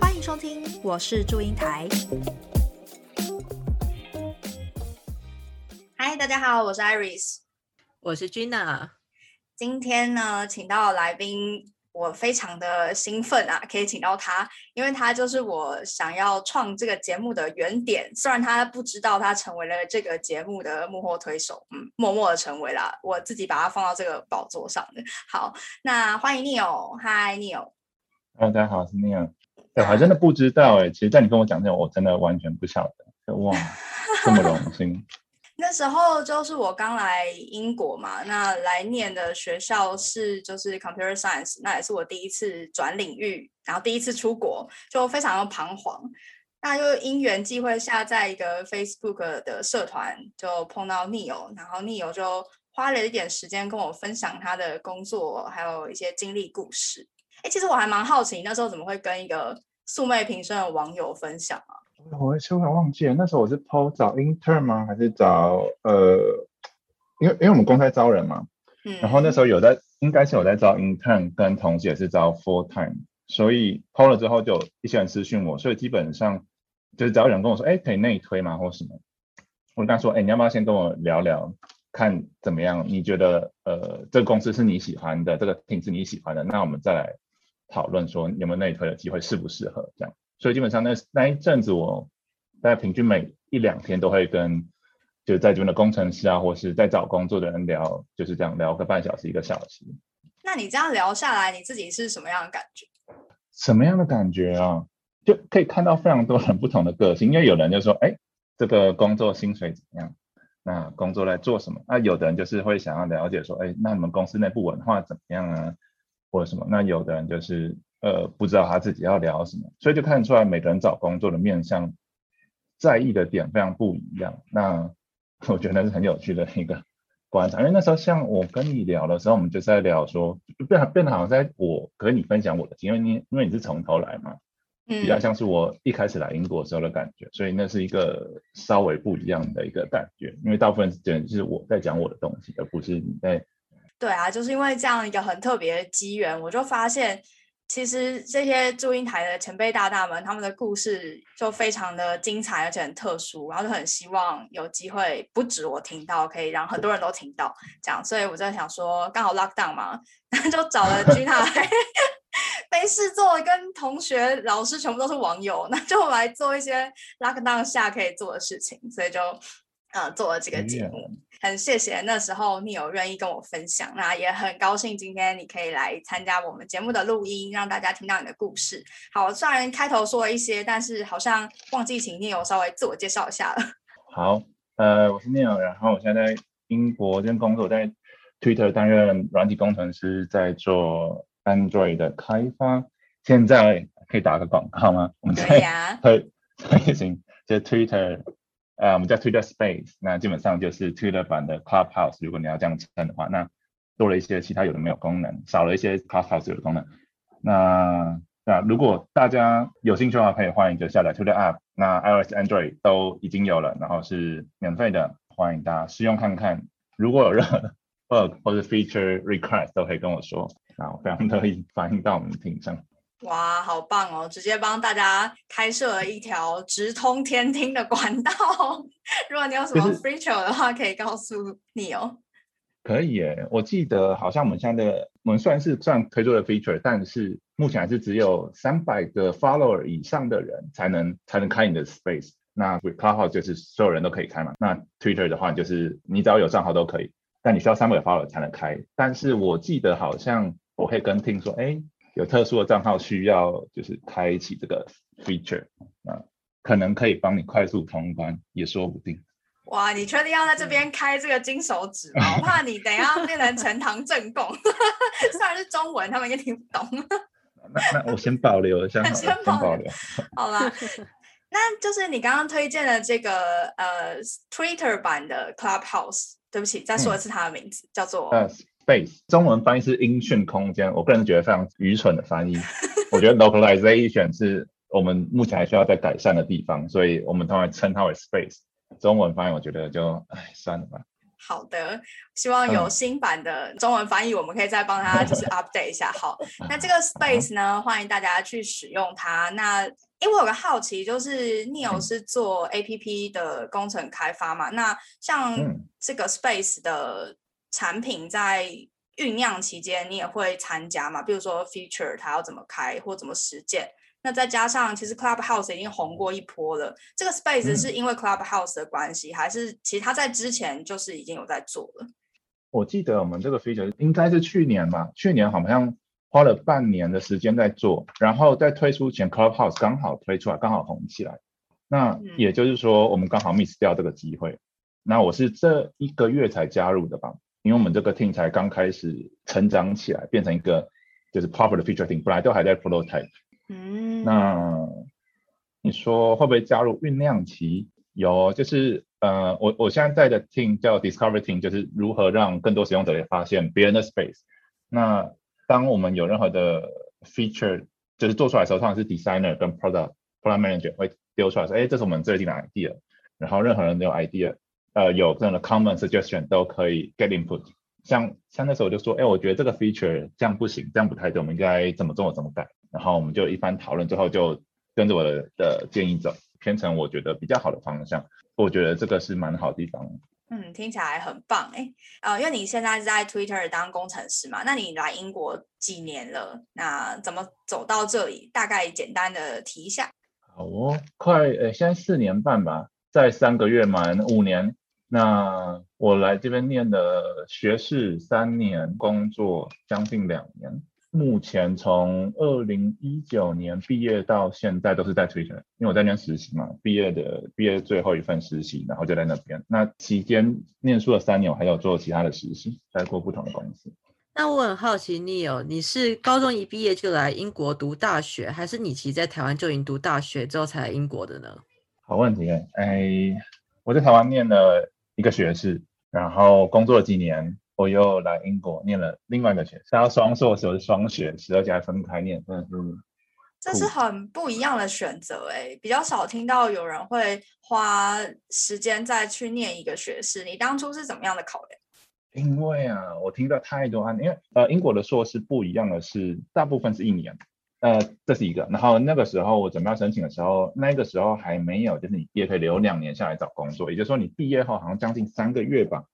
欢迎收听，我是祝英台。嗨，大家好，我是 Iris，我是 Gina。今天呢，请到的来宾。我非常的兴奋啊，可以请到他，因为他就是我想要创这个节目的原点。虽然他不知道他成为了这个节目的幕后推手，嗯，默默的成为了，我自己把他放到这个宝座上的。好，那欢迎 Neil，嗨 Neil。Hello，大家好，我是 Neil。我还真的不知道哎，其实在你跟我讲之前，我真的完全不晓得。哇，这么荣幸。那时候就是我刚来英国嘛，那来念的学校是就是 Computer Science，那也是我第一次转领域，然后第一次出国，就非常的彷徨。那就因缘际会下，在一个 Facebook 的社团就碰到 Neil，然后 Neil 就花了一点时间跟我分享他的工作，还有一些经历故事。哎，其实我还蛮好奇，那时候怎么会跟一个素昧平生的网友分享啊？我突然忘记了，那时候我是 PO 找 intern 吗？还是找呃，因为因为我们公开招人嘛，嗯，然后那时候有在，应该是有在招 intern，跟同时也是招 full time，所以 PO 了之后就一些人私讯我，所以基本上就是只要有人跟我说，哎，可以内推吗，或什么，我跟他说，哎，你要不要先跟我聊聊，看怎么样？你觉得呃，这个公司是你喜欢的，这个 team 是你喜欢的，那我们再来讨论说有没有内推的机会，适不适合这样。所以基本上那那一阵子，我大概平均每一两天都会跟就是在这边的工程师啊，或是在找工作的人聊，就是这样聊个半小时一个小时。那你这样聊下来，你自己是什么样的感觉？什么样的感觉啊？就可以看到非常多很不同的个性，因为有人就说，哎，这个工作薪水怎么样？那工作在做什么？那有的人就是会想要了解说，哎，那你们公司内部文化怎么样啊？或者什么？那有的人就是。呃，不知道他自己要聊什么，所以就看出来每个人找工作的面向在意的点非常不一样。那 我觉得是很有趣的一个观察，因为那时候像我跟你聊的时候，我们就在聊说，变变得好像在我跟你分享我的经验，因为因为你是从头来嘛，比较像是我一开始来英国时候的感觉，所以那是一个稍微不一样的一个感觉，因为大部分时间是我在讲我的东西，而不是你在。对啊，就是因为这样一个很特别的机缘，我就发现。其实这些祝英台的前辈大大们，他们的故事就非常的精彩，而且很特殊，然后就很希望有机会不止我听到，可以让很多人都听到。这样，所以我在想说，刚好 lock down 嘛，就找了 Gina 来，没事做，跟同学、老师全部都是网友，那就来做一些 lock down 下可以做的事情，所以就呃做了这个节目。很谢谢那时候你有愿意跟我分享，那也很高兴今天你可以来参加我们节目的录音，让大家听到你的故事。好，虽然开头说了一些，但是好像忘记请 Neil 稍微自我介绍一下了。好，呃，我是 Neil，然后我现在在英国这边工作，在 Twitter 担任软体工程师，在做 Android 的开发。现在可以打个广告吗？我们可以啊，可以行，就 Twitter。呃，我们叫 Twitter Space，那基本上就是 Twitter 版的 Clubhouse，如果你要这样称的话，那多了一些其他有的没有功能，少了一些 Clubhouse 有的功能。那那如果大家有兴趣的话，可以欢迎就下载 Twitter App，那 iOS、Android 都已经有了，然后是免费的，欢迎大家试用看看。如果有任何 bug 或者 feature request，都可以跟我说，那我非常乐意反映到我们的屏上。哇，好棒哦！直接帮大家开设了一条直通天听的管道。如果你有什么 feature 的话，可以告诉你哦。可以耶，我记得好像我们现在的我们算是算推出了 feature，但是目前还是只有三百个 follower 以上的人才能才能开你的 space。那 Clubhouse 就是所有人都可以开嘛？那 Twitter 的话就是你只要有账号都可以，但你需要三百个 follower 才能开。但是我记得好像我可以跟听说，哎。有特殊的账号需要，就是开启这个 feature，啊，可能可以帮你快速通关，也说不定。哇，你确定要在这边开这个金手指吗？我怕你等下变成呈堂证供，虽然是中文，他们应该听不懂。那那我先保留一下，先保留。好啦，那就是你刚刚推荐的这个呃 Twitter 版的 Clubhouse，对不起，再说一次它的名字，叫做。Space 中文翻译是音讯空间，我个人觉得非常愚蠢的翻译。我觉得 localization 是我们目前还需要再改善的地方，所以我们通常称它为 Space。中文翻译我觉得就哎算了吧。好的，希望有嗯新版的中文翻译，我们可以再帮他 就是 update 一下。好，那这个 space 呢，欢迎大家去使用它。那因为我有个好奇，就是 Neo 嗯是做 APP 的工程开发嘛？那像嗯这个 space 的产品在酝酿期间，你也会参加嘛？比如说 feature 它要怎么开或怎么实践？那再加上，其实 Clubhouse 已经红过一波了。这个 Space 嗯是因为 Clubhouse 的关系，还是其实它在之前就是已经有在做了？我记得我们这个 feature 应该是去年吧，去年好像花了半年的时间在做，然后在推出前 Clubhouse 刚好推出来，刚好红起来。那嗯也就是说，我们刚好 miss 掉这个机会。那我是这一个月才加入的吧，因为我们这个 team 才刚开始成长起来，变成一个就是 proper 的 feature team，本来都还在 prototype。嗯，那你说会不会加入酝酿期？有，就是呃，我我现在在的 team 叫 discovery Team，就是如何让更多使用者也发现别人的 space。那当我们有任何的 feature 就是做出来的时候，通常是 designer 跟 product product manager 会丢出来说，哎，这是我们最近的 idea。然后任何人都有 idea，呃，有这样的 common suggestion 都可以 get input。像像那时候我就说，哎，我觉得这个 feature 这样不行，这样不太对，我们应该怎么做怎么改。然后我们就一番讨论之后，就跟着我的的建议走，偏成我觉得比较好的方向。我觉得这个是蛮好的地方。嗯，听起来很棒哎。呃，因为你现在是在 Twitter 当工程师嘛，那你来英国几年了？那怎么走到这里？大概简单的提一下。好哦，快呃，现在四年半吧，在三个月满五年。那我来这边念的学士三年，工作将近两年。目前从二零一九年毕业到现在都是在 Twitter，因为我在那边实习嘛，毕业的毕业最后一份实习，然后就在那边。那期间念书了三年，我还有做其他的实习，在过不同的公司。那我很好奇，Neo，你是高中一毕业就来英国读大学，还是你其实在台湾就已经读大学之后才来英国的呢？好问题哎，哎，我在台湾念了一个学士，然后工作了几年，我又来英国念了另外一个学士，是要双硕士，我是双学士，而且还分开念，真的是这是很不一样的选择哎，比较少听到有人会花时间再去念一个学士。你当初是怎么样的考量？因为啊，我听到太多案，因为呃，英国的硕士不一样的是，大部分是一年，呃，这是一个。然后那个时候我准备要申请的时候，那个时候还没有，就是你毕业可以留两年下来找工作，也就是说你毕业后好像将近三个月吧，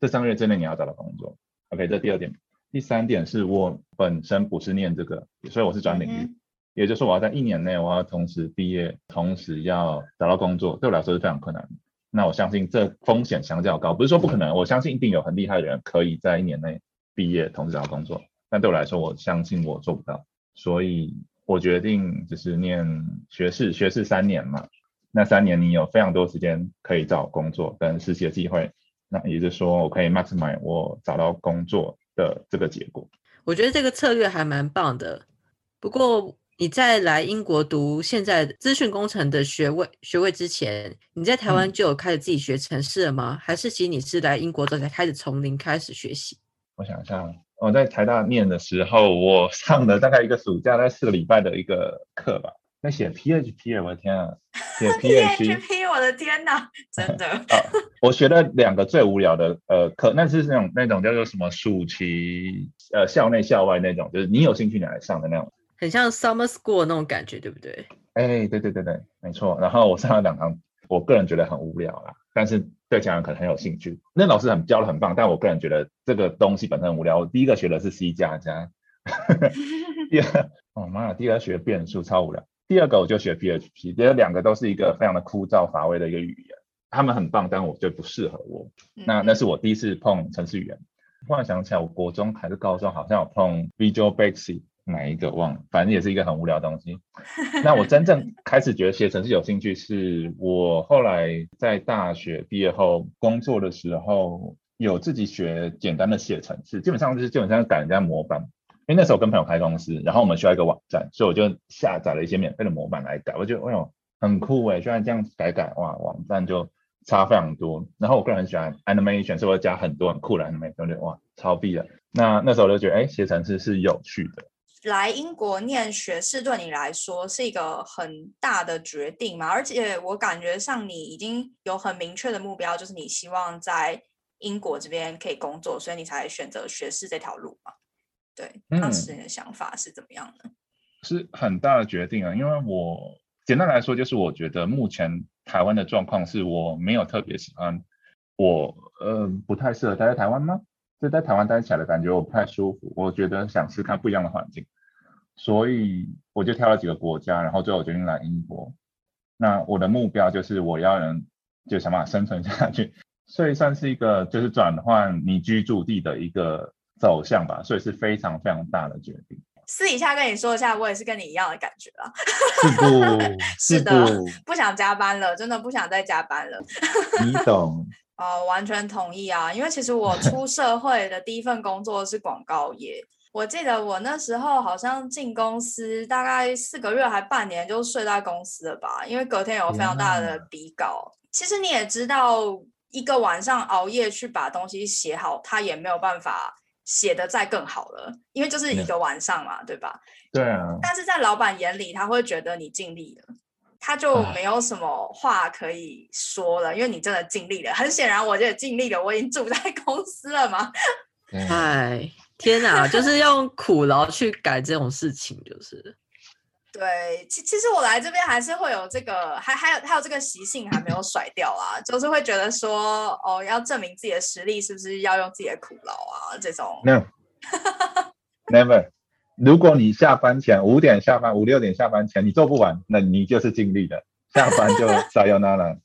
这三个月之内你要找到工作。OK，这第二点。第三点是我本身不是念这个，所以我是转领域，嗯也就是说我要在一年内我要同时毕业，同时要找到工作，对我来说是非常困难的。那我相信这风险相较高，不是说不可能，我相信一定有很厉害的人可以在一年内毕业，同时找到工作。但对我来说，我相信我做不到，所以我决定就是念学士，学士三年嘛。那三年你有非常多时间可以找工作跟实习的机会，那也就是说我可以 maximize 我找到工作的这个结果。我觉得这个策略还蛮棒的。不过你在来英国读现在资讯工程的学位学位之前，你在台湾嗯就有开始自己学程式了吗？还是其实你是来英国之后才开始从零开始学习？我想一下，我在台大念的时候，我上了大概一个暑假，大概四个礼拜的一个课吧，在写 PHP，我的天啊，写 PHP。PHP，我的天哪，真的。啊，我学了两个最无聊的呃课，那是那种那种叫做什么暑期呃校内校外那种，就是你有兴趣你来上的那种。很像 summer school 那种感觉，对不对？哎，对对对对，没错。然后我上了两堂，我个人觉得很无聊啦，但是对其他人可能很有兴趣。那老师很教的很棒，但我个人觉得这个东西本身很无聊。我第一个学的是 C 加加，第二，哦妈呀，第二学变数超无聊。第二个我就学 PHP，这两个都是一个非常的枯燥乏味的一个语言，他们很棒，但我觉得不适合我。那那是我第一次碰程式语言。忽然想起来，我国中还是高中好像有碰 Visual Basic，哪一个忘了，反正也是一个很无聊的东西。那我真正 开始觉得写程式有兴趣，是我后来在大学毕业后工作的时候，有自己学简单的写程式，基本上就是基本上改人家模板。因为那时候跟朋友开公司，然后我们需要一个网站，所以我就下载了一些免费的模板来改。我觉得，哎呦，很酷哎！居然这样改改，哇，网站就差非常多。然后我个人很喜欢 animation，所以我加很多很酷的 animation，我觉得哇，超必的。那那时候我就觉得，哎，写程式是有趣的。来英国念学士对你来说是一个很大的决定嘛？而且我感觉上你已经有很明确的目标，就是你希望在英国这边可以工作，所以你才选择学士这条路嘛？对，当时你的想法是怎么样呢？是很大的决定啊，因为我简单来说就是我觉得目前台湾的状况是我没有特别喜欢，我呃不太适合待在台湾吗？就在台湾待起来的感觉我不太舒服，我觉得想试看不一样的环境，所以我就挑了几个国家，然后最后决定来英国。那我的目标就是我要能就想办法生存下去，所以算是一个就是转换你居住地的一个走向吧，所以是非常非常大的决定。私底下跟你说一下，我也是跟你一样的感觉啊。是不？是的，不想加班了，真的不想再加班了。你懂。哦，完全同意啊！因为其实我 出社会的第一份工作是广告业，我记得我那时候好像进公司大概四个月还半年就睡在公司了吧，因为隔天有非常大的比稿。其实你也知道，一个晚上熬夜去把东西写好，他也没有办法写的再更好了，因为就是一个晚上嘛，对吧？对啊。但是在老板眼里，他会觉得你尽力了。他就没有什么话可以说了，因为你真的尽力了。很显然，我也尽力了。我已经住在公司了嘛。哎，天哪，就是用苦劳去改这种事情，就是。对，其其实我来这边还是会有这个，还还有还有这个习性还没有甩掉啊，就是会觉得说，哦，要证明自己的实力，是不是要用自己的苦劳啊？这种。No，never。如果你下班前五点下班，五六点下班前你做不完，那你就是尽力的。下班就撒 由那了。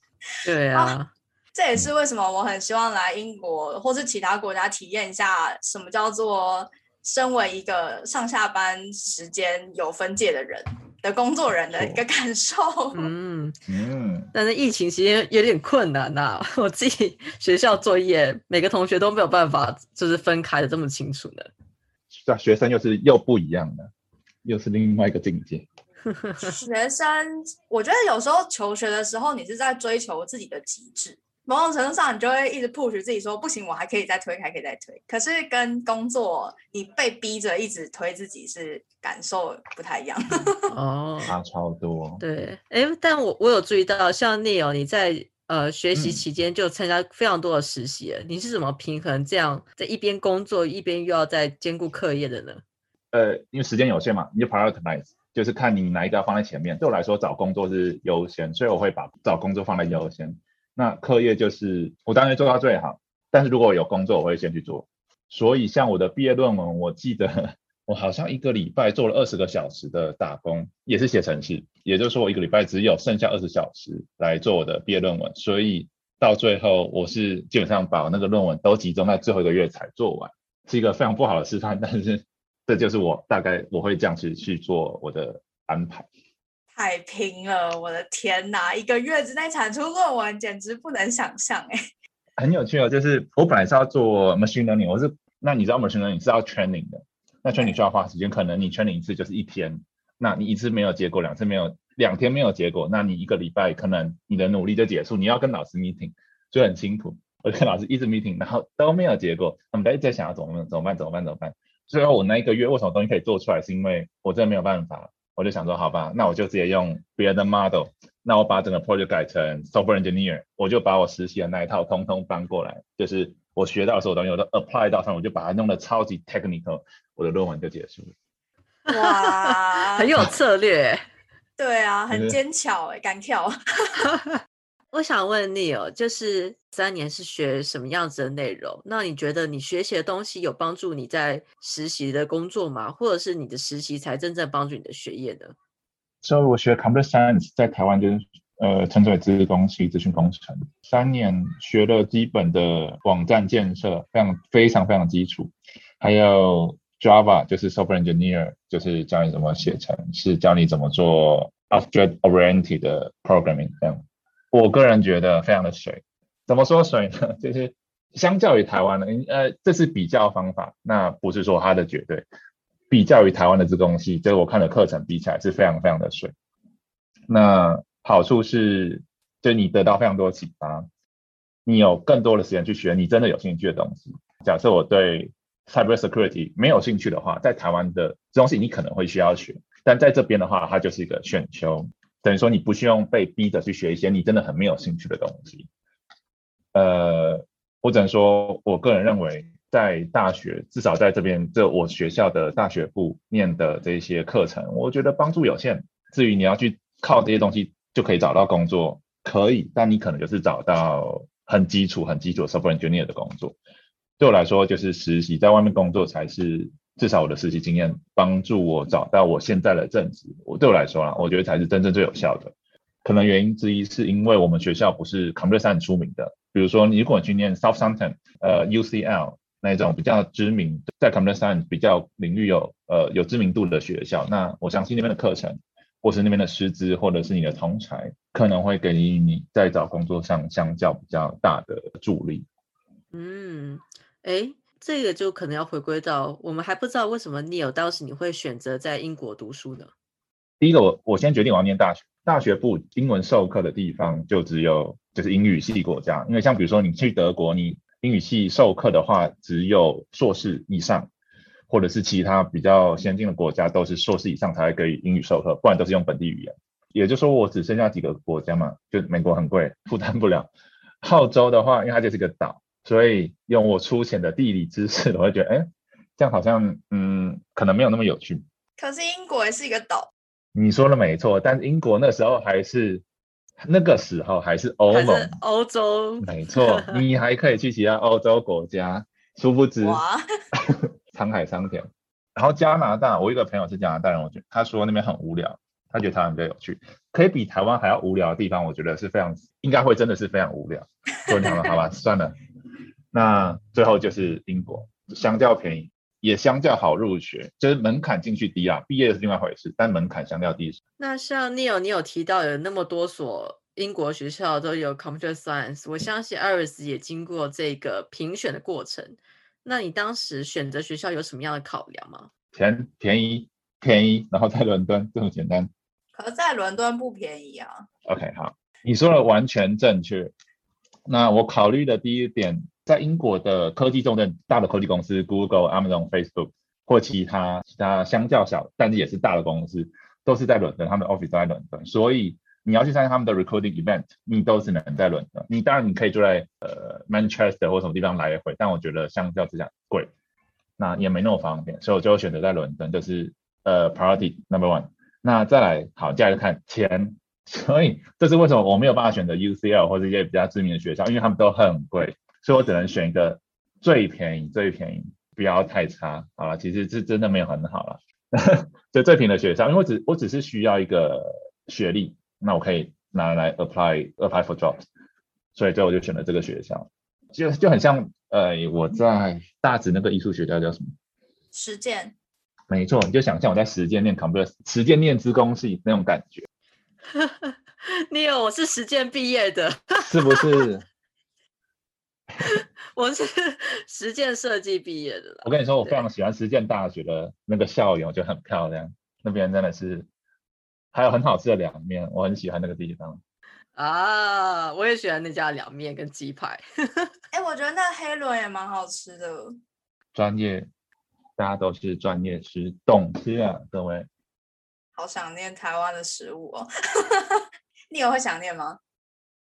对啊，这也是为什么我很希望来英国或是其他国家体验一下什么叫做身为一个上下班时间有分界的人的工作人的一个感受。嗯嗯。但是疫情期间有点困难呐，我自己学校作业每个同学都没有办法就是分开的这么清楚的。学生又是又不一样的，又是另外一个境界。学生，我觉得有时候求学的时候，你是在追求自己的极致，某种程度上，你就会一直 push 自己说不行，我还可以再推，还可以再推。可是跟工作，你被逼着一直推自己，是感受不太一样。哦，差超多。对，哎，但我我有注意到，像 Neil 你在。呃，学习期间就参加非常多的实习，你是怎么平衡这样在一边工作一边又要在兼顾课业的呢？呃，因为时间有限嘛，你就 prioritize，就是看你哪一个要放在前面。对我来说，找工作是优先，所以我会把找工作放在优先。那课业就是我当然做到最好，但是如果我有工作，我会先去做。所以像我的毕业论文，我记得。我好像一个礼拜做了二十个小时的打工，也是写程式，也就是说我一个礼拜只有剩下二十小时来做我的毕业论文，所以到最后我是基本上把我那个论文都集中在最后一个月才做完，是一个非常不好的示范，但是这就是我大概我会这样去去做我的安排。太拼了，我的天哪，一个月之内产出论文简直不能想象哎。很有趣哦，就是我本来是要做 machine learning，我是那你知道 machine learning 是要 training 的。那 training 需要花时间，可能你 training 一次就是一天，那你一次没有结果，两次没有，两天没有结果，那你一个礼拜可能你的努力就结束，你要跟老师 meeting，就很辛苦。我跟老师一直 meeting，然后都没有结果，他们在一直在想要怎么怎么办怎么办怎么办。最后我那一个月为什么东西可以做出来，是因为我真的没有办法，我就想说好吧，那我就直接用别的 model，那我把整个 project 改成 software engineer，我就把我实习的那一套通通搬过来，就是我学到的所有东西我都 apply 到上，我就把它弄得超级 technical。我的论文就结束了，哇，很有策略，对啊，很坚巧哎，敢跳。我想问你哦，就是三年是学什么样子的内容？那你觉得你学习的东西有帮助你在实习的工作吗？或者是你的实习才真正帮助你的学业呢？所以，我学 computer science 在台湾就是呃称之为资工系资讯工程，三年学了基本的网站建设，非常非常非常基础，还有。Java 就是 software engineer，就是教你怎么写程式，教你怎么做 object-oriented 的 programming。这样，我个人觉得非常的水。怎么说水呢？就是相较于台湾的，呃，这是比较方法，那不是说它的绝对。比较于台湾的自工系，这个我看的课程比起来是非常非常的水。那好处是，就你得到非常多启发，你有更多的时间去学你真的有兴趣的东西。假设我对 cyber security 没有兴趣的话，在台湾的这东西你可能会需要学，但在这边的话，它就是一个选修，等于说你不需要被逼着去学一些你真的很没有兴趣的东西。呃，我只能说，我个人认为，在大学至少在这边这我学校的大学部念的这些课程，我觉得帮助有限。至于你要去靠这些东西就可以找到工作，可以，但你可能就是找到很基础、很基础的 software engineer 的工作。对我来说，就是实习在外面工作才是至少我的实习经验帮助我找到我现在的正职。我对我来说啊，我觉得才是真正最有效的。可能原因之一是因为我们学校不是 computer science 出名的，比如说你如果去念 Southampton、呃 UCL 那种比较知名在 computer science 比较领域有呃有知名度的学校，那我相信那边的课程。或是那边的师资，或者是你的同才，可能会给予你在找工作上相较比较大的助力。嗯，哎，这个就可能要回归到我们还不知道为什么 Neil 当时你会选择在英国读书呢？第一个，我我先决定我要念大学，大学部英文授课的地方就只有就是英语系国家，因为像比如说你去德国，你英语系授课的话，只有硕士以上。或者是其他比较先进的国家，都是硕士以上才会给予英语授课，不然都是用本地语言。也就是说，我只剩下几个国家嘛，就美国很贵，负担不了。澳洲的话，因为它就是个岛，所以用我粗浅的地理知识，我会觉得，哎，这样好像，嗯，可能没有那么有趣。可是英国也是一个岛。你说的没错，但是英国那时候还是那个时候还是欧盟、欧洲，没错，你还可以去其他欧洲国家，殊不知。沧海桑田，然后加拿大，我一个朋友是加拿大人，我觉得他说那边很无聊，他觉得台湾比较有趣，可以比台湾还要无聊的地方，我觉得是非常应该会真的是非常无聊。说你好了，好吧，算了。那最后就是英国，相较便宜，也相较好入学，就是门槛进去低啊，毕业是另外一回事，但门槛相较低。那像 Neil，你有提到有那么多所英国学校都有 Computer Science，我相信 Iris 也经过这个评选的过程。那你当时选择学校有什么样的考量吗？便便宜便宜，然后在伦敦这么简单。可是在伦敦不便宜啊。OK，好，你说的完全正确。那我考虑的第一点，在英国的科技重镇、大的科技公司，Google、Amazon、Facebook 或其他其他相较小但是也是大的公司，都是在伦敦，他们的 office 都在伦敦，所以。你要去参加他们的 recording event，你都是能在伦敦。你当然你可以住在呃 Manchester 或什么地方来回，但我觉得相较之下贵，那也没那么方便，所以我就选择在伦敦，就是呃 priority number one。那再来，好，接下来看钱，所以这是为什么我没有办法选择 UCL 或者一些比较知名的学校，因为他们都很贵，所以我只能选一个最便宜、最便宜，不要太差。好了，其实是真的没有很好了，就最便宜的学校，因为我只我只是需要一个学历。那我可以拿来 apply apply for jobs，所以最后我就选了这个学校，就就很像呃我在大直那个艺术学校叫什么？实践。没错，你就想象我在实践念 computer，实践念资工系那种感觉。你有我是实践毕业的，是不是？我是 实践设计毕业的。我跟你说，我非常喜欢实践大学的那个校园，我觉得很漂亮，那边真的是。还有很好吃的凉面，我很喜欢那个地方啊！我也喜欢那家凉面跟鸡排。哎，我觉得那黑轮也蛮好吃的。专业，大家都是专业吃，懂吃啊，各位。好想念台湾的食物哦！你也会想念吗？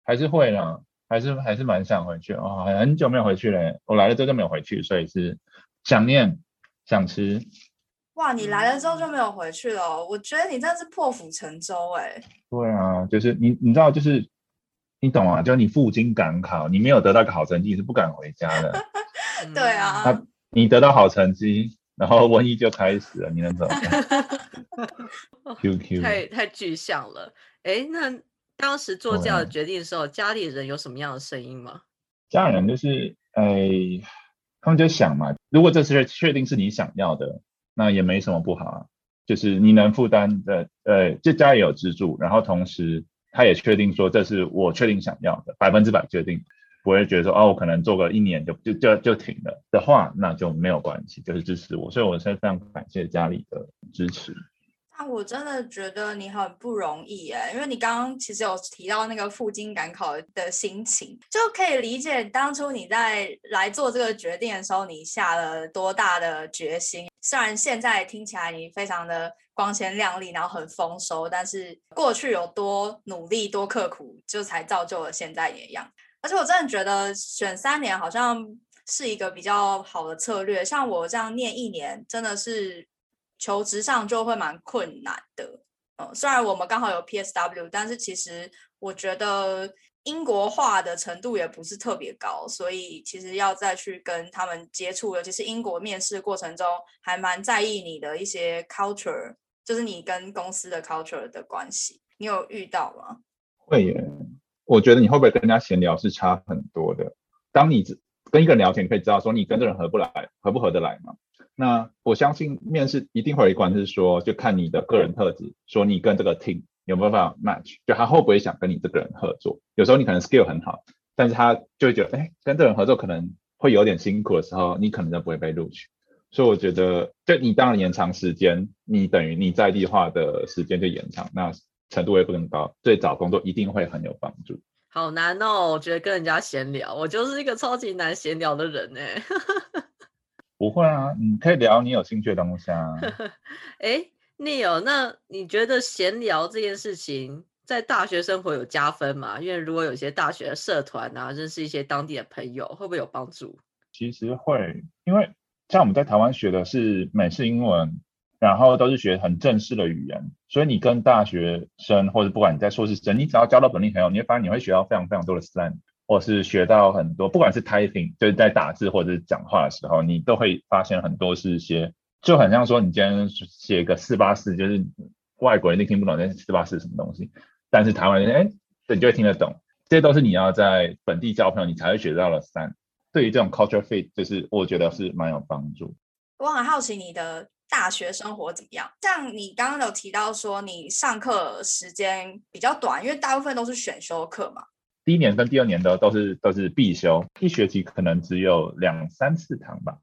还是会呢，还是还是蛮想回去哦。很久没有回去嘞，我来了之后就没有回去，所以是想念，想吃。哇，你来了之后就没有回去了？我觉得你真的是破釜沉舟哎。对啊，就是你，你知道，就是你懂啊，就是你赴京赶考，你没有得到个好成绩，是不敢回家的。对啊。那你得到好成绩，然后瘟疫就开始了，你能怎么？Q Q，太太具象了。哎，那当时做这样的决定的时候，家里人有什么样的声音吗？家人就是哎，他们就想嘛，如果这次确定是你想要的。那也没什么不好啊，就是你能负担的，呃，这家也有资助，然后同时他也确定说这是我确定想要的，百分之百确定，不会觉得说哦，我可能做个一年就就就就停了的话，那就没有关系，就是支持我，所以我是非常感谢家里的支持。那我真的觉得你很不容易哎，因为你刚刚其实有提到那个赴京赶考的心情，就可以理解当初你在来做这个决定的时候，你下了多大的决心。虽然现在听起来你非常的光鲜亮丽，然后很丰收，但是过去有多努力、多刻苦，就才造就了现在一样。而且我真的觉得选三年好像是一个比较好的策略。像我这样念一年，真的是。求职上就会蛮困难的，嗯，虽然我们刚好有 PSW，但是其实我觉得英国化的程度也不是特别高，所以其实要再去跟他们接触，尤其是英国面试过程中，还蛮在意你的一些 culture，就是你跟公司的 culture 的关系，你有遇到吗？会耶，我觉得你会不会跟人家闲聊是差很多的。当你跟一个人聊天，你可以知道说你跟这人合不来，合不合得来吗？那我相信面试一定会有一关是说，就看你的个人特质，说你跟这个 team 有没有办法 match，就他会不会想跟你这个人合作。有时候你可能 skill 很好，但是他就会觉得，哎，跟这人合作可能会有点辛苦的时候，你可能就不会被录取。所以我觉得，就你当然延长时间，你等于你在地化的时间就延长，那程度会更高，对找工作一定会很有帮助。好难哦，我觉得跟人家闲聊，我就是一个超级难闲聊的人哎。不会啊，你可以聊你有兴趣的东西啊。哎，Neil，那你觉得闲聊这件事情在大学生活有加分吗？因为如果有些大学的社团啊，认识一些当地的朋友，会不会有帮助？其实会，因为像我们在台湾学的是美式英文，然后都是学很正式的语言，所以你跟大学生或者不管你在硕士生，你只要交到本地朋友，你会发现你会学到非常非常多的 slang。或是学到很多，不管是 typing 就是在打字或者是讲话的时候，你都会发现很多是一些，就很像说你今天写个四八四，就是外国人你听不懂那四八四什么东西，但是台湾人哎，你就会听得懂。这些都是你要在本地交朋友，你才会学到了三。对于这种 culture fit，就是我觉得是蛮有帮助。我很好奇你的大学生活怎么样？像你刚刚有提到说你上课时间比较短，因为大部分都是选修课嘛。第一年跟第二年的都是都是必修，一学期可能只有两三次堂吧。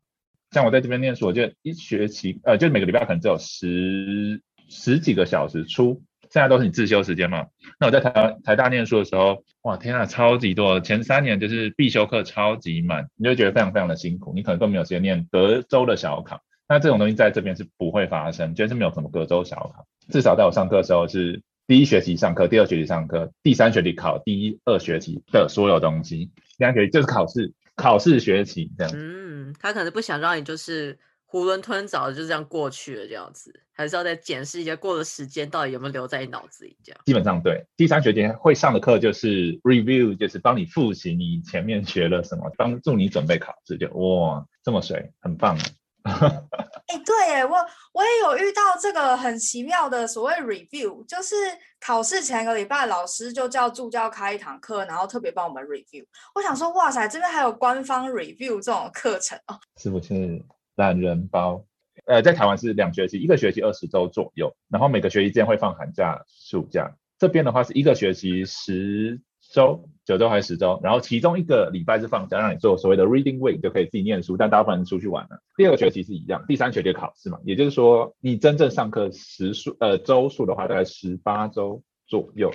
像我在这边念书，我就一学期呃，就每个礼拜可能只有十十几个小时出，现在都是你自修时间嘛。那我在台台大念书的时候，哇天啊，超级多！前三年就是必修课超级满，你就觉得非常非常的辛苦，你可能都没有时间念德州的小考。那这种东西在这边是不会发生，就是没有什么隔周小考。至少在我上课的时候是。第一学期上课，第二学期上课，第三学期考第一二学期的所有东西，第三学期就是考试，考试学期这样。嗯，他可能不想让你就是囫囵吞枣就这样过去了这样子，还是要再检视一下过的时间到底有没有留在你脑子里这样。基本上对，第三学期会上的课就是 review，就是帮你复习你前面学了什么，帮助你准备考试，就哇这么水，很棒。哎，对，哎，我我也有遇到这个很奇妙的所谓 review，就是考试前一个礼拜，老师就叫助教开一堂课，然后特别帮我们 review。我想说，哇塞，这边还有官方 review 这种课程哦，是不是懒人包？呃，在台湾是两学期，一个学期二十周左右，然后每个学期间会放寒假、暑假。这边的话是一个学期十。周九周还是十周，然后其中一个礼拜是放假，让你做所谓的 reading week，就可以自己念书，但大部分人出去玩了。第二个学期是一样，第三学期考试嘛，也就是说你真正上课时数呃周数的话，大概十八周左右，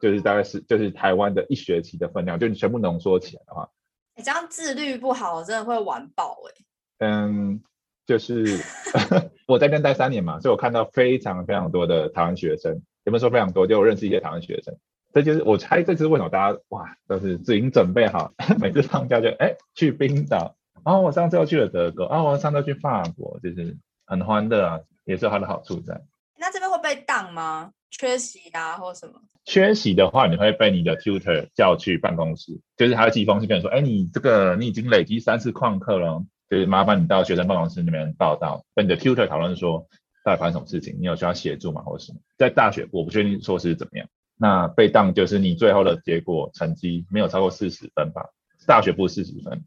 就是大概是就是台湾的一学期的分量，就你全部浓缩起来的话，你这样自律不好，真的会玩爆哎。嗯，就是 我在这边待三年嘛，所以我看到非常非常多的台湾学生，有没有说非常多？就我认识一些台湾学生。这就是我猜这次为什么大家哇都是已经准备好，每次放假就哎去冰岛，然后我上次又去了德国，啊我上次去法国，就是很欢乐啊，也是有它的好处在。那这边会被挡吗？缺席啊或什么？缺席的话，你会被你的 tutor 叫去办公室，就是他寄封信跟你说，哎你这个你已经累积三次旷课了，就是麻烦你到学生办公室那边报道，跟你的 tutor 讨论说到底发生什么事情，你有需要协助吗或者什么？在大学我不确定说是怎么样。那被当就是你最后的结果成绩没有超过四十分吧？大学部四十分。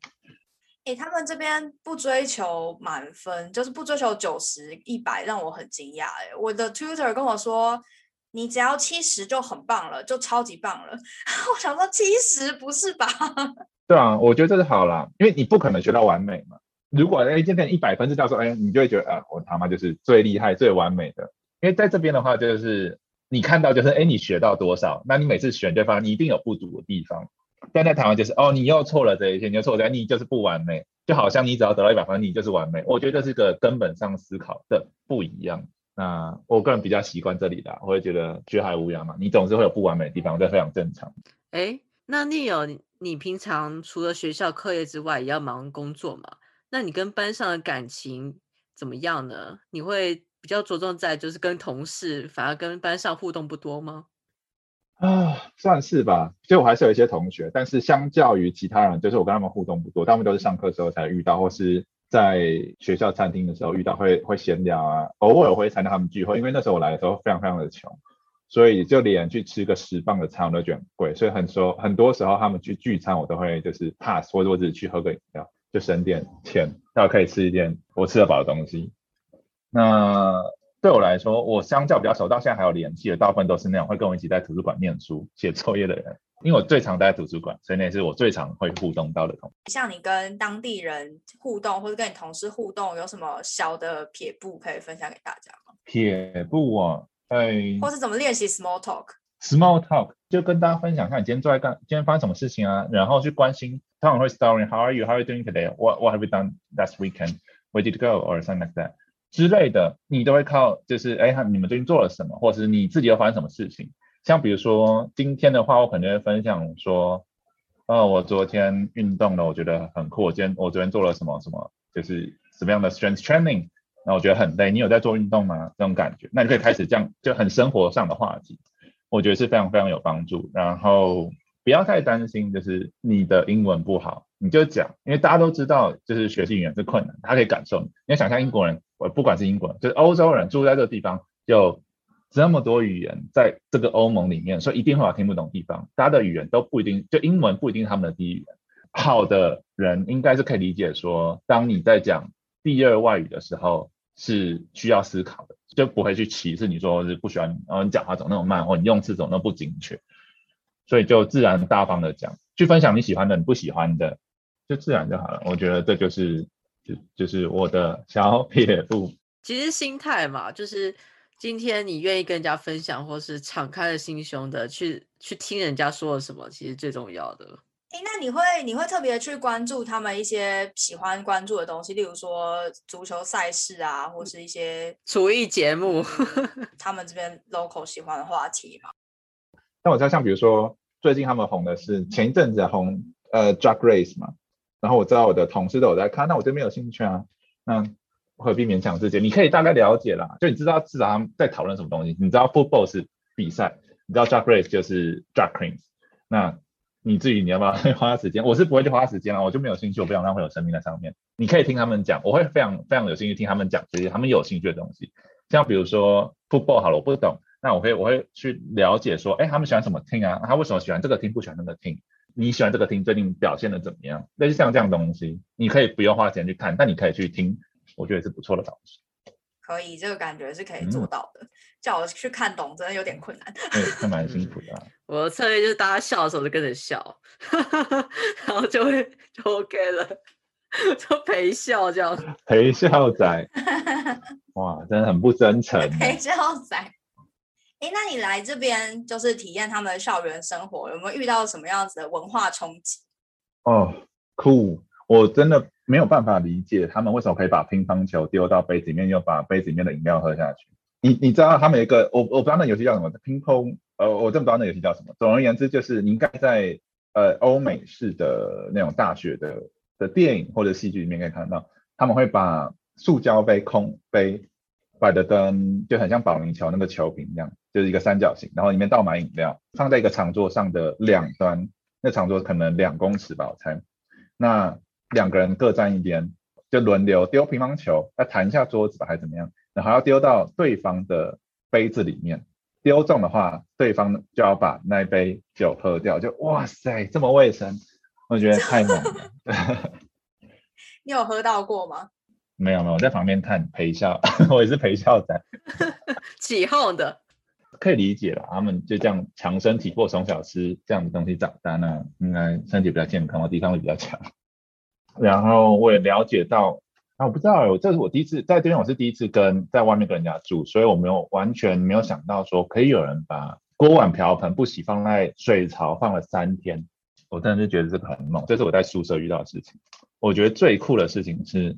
哎，他们这边不追求满分，就是不追求九十一百，让我很惊讶。哎，我的 tutor 跟我说，你只要七十就很棒了，就超级棒了。我想说七十不是吧？对啊，我觉得这是好啦，因为你不可能学到完美嘛。如果哎今天一百分是教授，哎，你就会觉得啊，我他妈就是最厉害、最完美的。因为在这边的话，就是你看到就是哎，你学到多少，那你每次选对方，你一定有不足的地方。但在台湾就是哦，你又错了这一些，你又错了，你就是不完美，就好像你只要得到一百分，你就是完美。我觉得这是个根本上思考的不一样。那我个人比较习惯这里的，我会觉得学海无涯嘛，你总是会有不完美的地方，这非常正常。哎，那你有你平常除了学校课业之外，也要忙工作嘛？那你跟班上的感情怎么样呢？你会比较着重在就是跟同事，反而跟班上互动不多吗？啊，算是吧。其实我还是有一些同学，但是相较于其他人，就是我跟他们互动不多，他们都是上课时候才遇到，或是在学校餐厅的时候遇到，会会闲聊啊，偶尔会参加他们聚会。因为那时候我来的时候非常非常的穷，所以就连去吃个十磅的餐我都觉得很贵，所以很说很多时候他们去聚餐，我都会就是 pass，或者我只是去喝个饮料，就省点钱，然后可以吃一点我吃得饱的东西。那。对我来说，我相较比较熟，到现在还有联系的，大部分都是那种会跟我一起在图书馆念书、写作业的人。因为我最常待在图书馆，所以那是我最常会互动到的同学。像你跟当地人互动，或者跟你同事互动，有什么小的撇步可以分享给大家吗？撇步啊，哎，或是怎么练习 small talk？small talk 就跟大家分享一下你今天做在干，今天发生什么事情啊？然后去关心，通常会 story，How are you？How are you doing today？What What have you done last weekend？Where did you go？Or something like that。之类的，你都会靠，就是哎，你们最近做了什么，或者是你自己又发生什么事情？像比如说今天的话，我可能会分享说，哦，我昨天运动了，我觉得很酷。我今天我昨天做了什么什么，就是什么样的 strength training，那我觉得很累。你有在做运动吗？这种感觉，那你可以开始这样，就很生活上的话题，我觉得是非常非常有帮助。然后不要太担心，就是你的英文不好，你就讲，因为大家都知道，就是学习语言是困难，他可以感受你。你要想象英国人。我不管是英国人，就是欧洲人住在这个地方，有这么多语言在这个欧盟里面，所以一定会有听不懂地方。大家的语言都不一定，就英文不一定他们的第一语言。好的人应该是可以理解说，当你在讲第二外语的时候，是需要思考的，就不会去歧视你说是不喜欢，然后你讲话总那么慢，或你用词总那么不精确，所以就自然大方的讲，去分享你喜欢的，你不喜欢的，就自然就好了。我觉得这就是。就是我的小撇步，其实心态嘛，就是今天你愿意跟人家分享，或是敞开了心胸的去去听人家说了什么，其实最重要的。哎，那你会你会特别去关注他们一些喜欢关注的东西，例如说足球赛事啊，或是一些厨艺节目，他们这边 local 喜欢的话题嘛？那我知道，像比如说最近他们红的是前一阵子红呃 drag race 嘛。然后我知道我的同事都有在看，那我就没有兴趣啊，那何必勉强自己？你可以大概了解啦，就你知道至少他们在讨论什么东西。你知道 football 是比赛，你知道 drag race 就是 drag queens。那你至于你要不要花时间？我是不会去花时间啊，我就没有兴趣，我不想浪费我生命在上面。你可以听他们讲，我会非常非常有兴趣听他们讲这些他们有兴趣的东西。像比如说 football 好了，我不懂，那我会我会去了解说，哎，他们喜欢什么听啊？他为什么喜欢这个听不喜欢那个听你喜欢这个听最近表现的怎么样？类似像这样东西，你可以不用花钱去看，但你可以去听，我觉得是不错的方式。可以，这个感觉是可以做到的。叫我去看懂，真的有点困难。对，还蛮辛苦的。我的策略就是大家笑的时候就跟着笑，然后就会就 OK 了，就陪笑这样。陪笑仔，哇，真的很不真诚。陪笑仔。哎，那你来这边就是体验他们的校园生活，有没有遇到什么样子的文化冲击？哦，酷！我真的没有办法理解他们为什么可以把乒乓球丢到杯子里面，又把杯子里面的饮料喝下去。你你知道他们一个我我不知道那游戏叫什么，乒乓呃，我真不知道那游戏叫什么。总而言之，就是你应该在呃欧美式的那种大学的的电影或者戏剧里面可以看到，他们会把塑胶杯空杯摆的灯就很像保龄球那个球瓶一样。就是一个三角形，然后里面倒满饮料，放在一个长桌上的两端，那长桌可能两公尺吧，我猜。那两个人各站一边，就轮流丢乒乓球，要弹一下桌子吧，还是怎么样？然后要丢到对方的杯子里面，丢中的话，对方就要把那杯酒喝掉。就哇塞，这么卫生，我觉得太猛了。你有喝到过吗？没有没有，我在旁边看陪笑，我也是陪笑仔，起哄的。可以理解了，他们就这样强身体，或从小吃这样的东西长大，那应该身体比较健康，抵抗力比较强。然后我也了解到，啊，我不知道哎，这是我第一次在这边，我是第一次跟在外面跟人家住，所以我没有完全没有想到说可以有人把锅碗瓢盆不洗放在水槽放了三天，我真的是觉得这个很猛，这是我在宿舍遇到的事情。我觉得最酷的事情是，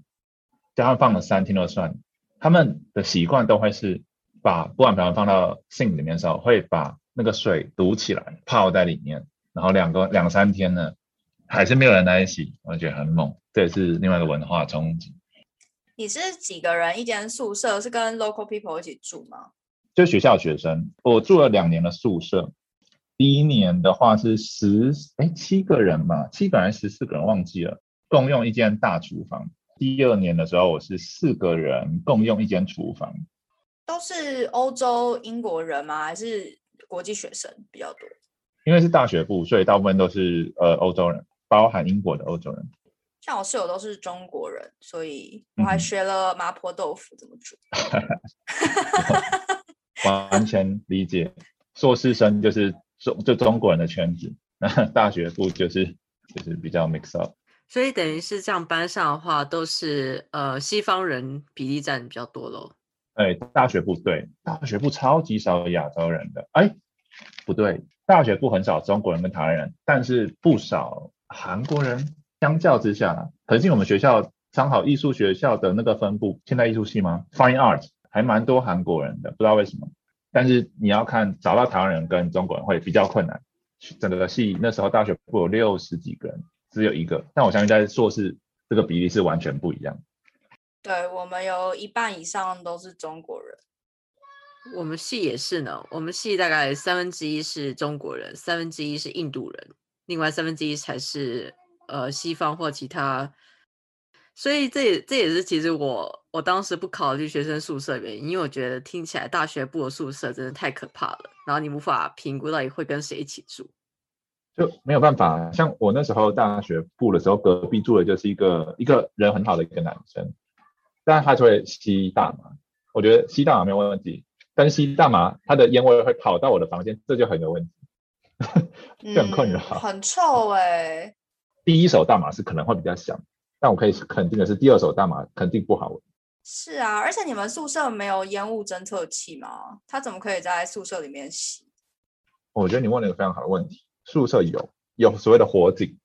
加上放了三天就算，他们的习惯都会是把锅碗瓢盆放到 sink 里面的时候，会把那个水堵起来泡在里面，然后两个两三天呢，还是没有人来洗，我觉得很猛，这也是另外一个文化冲击。你是几个人一间宿舍？是跟 local people 一起住吗？就学校学生，我住了两年的宿舍。第一年的话是十哎七个人吧，七个人十四个人忘记了，共用一间大厨房。第二年的时候我是四个人共用一间厨房。都是欧洲英国人吗？还是国际学生比较多？因为是大学部，所以大部分都是呃欧洲人，包含英国的欧洲人。像我室友都是中国人，所以我还学了麻婆豆腐怎么煮。完全理解，硕士生就是中就中国人的圈子，那大学部就是就是比较 mix up。所以等于是这样，班上的话都是呃西方人比例占比较多喽。哎，大学部对，大学部超级少亚洲人的。哎，不对，大学部很少中国人跟台湾人，但是不少韩国人。相较之下，可是我们学校刚好艺术学校的那个分布，现代艺术系吗？Fine Art 还蛮多韩国人的，不知道为什么。但是你要看找到台湾人跟中国人会比较困难。整个系那时候大学部有六十几个人，只有一个。但我相信在硕士这个比例是完全不一样。对我们有一半以上都是中国人。我们系也是呢，我们系大概三分之一是中国人，三分之一是印度人，另外三分之一才是。呃，西方或其他，所以这也这也是其实我我当时不考虑学生宿舍原因，因为我觉得听起来大学部的宿舍真的太可怕了，然后你无法评估到底会跟谁一起住，就没有办法。像我那时候大学部的时候，隔壁住的就是一个一个人很好的一个男生，但是他就会吸大麻，我觉得吸大麻没有问题，但是吸大麻他的烟味会跑到我的房间，这就很有问题，就很困扰，很臭哎。第一手大麻是可能会比较香，但我可以肯定的是，第二手大麻肯定不好闻。是啊，而且你们宿舍没有烟雾侦测器吗？他怎么可以在宿舍里面吸？我觉得你问了一个非常好的问题。宿舍有有所谓的火警，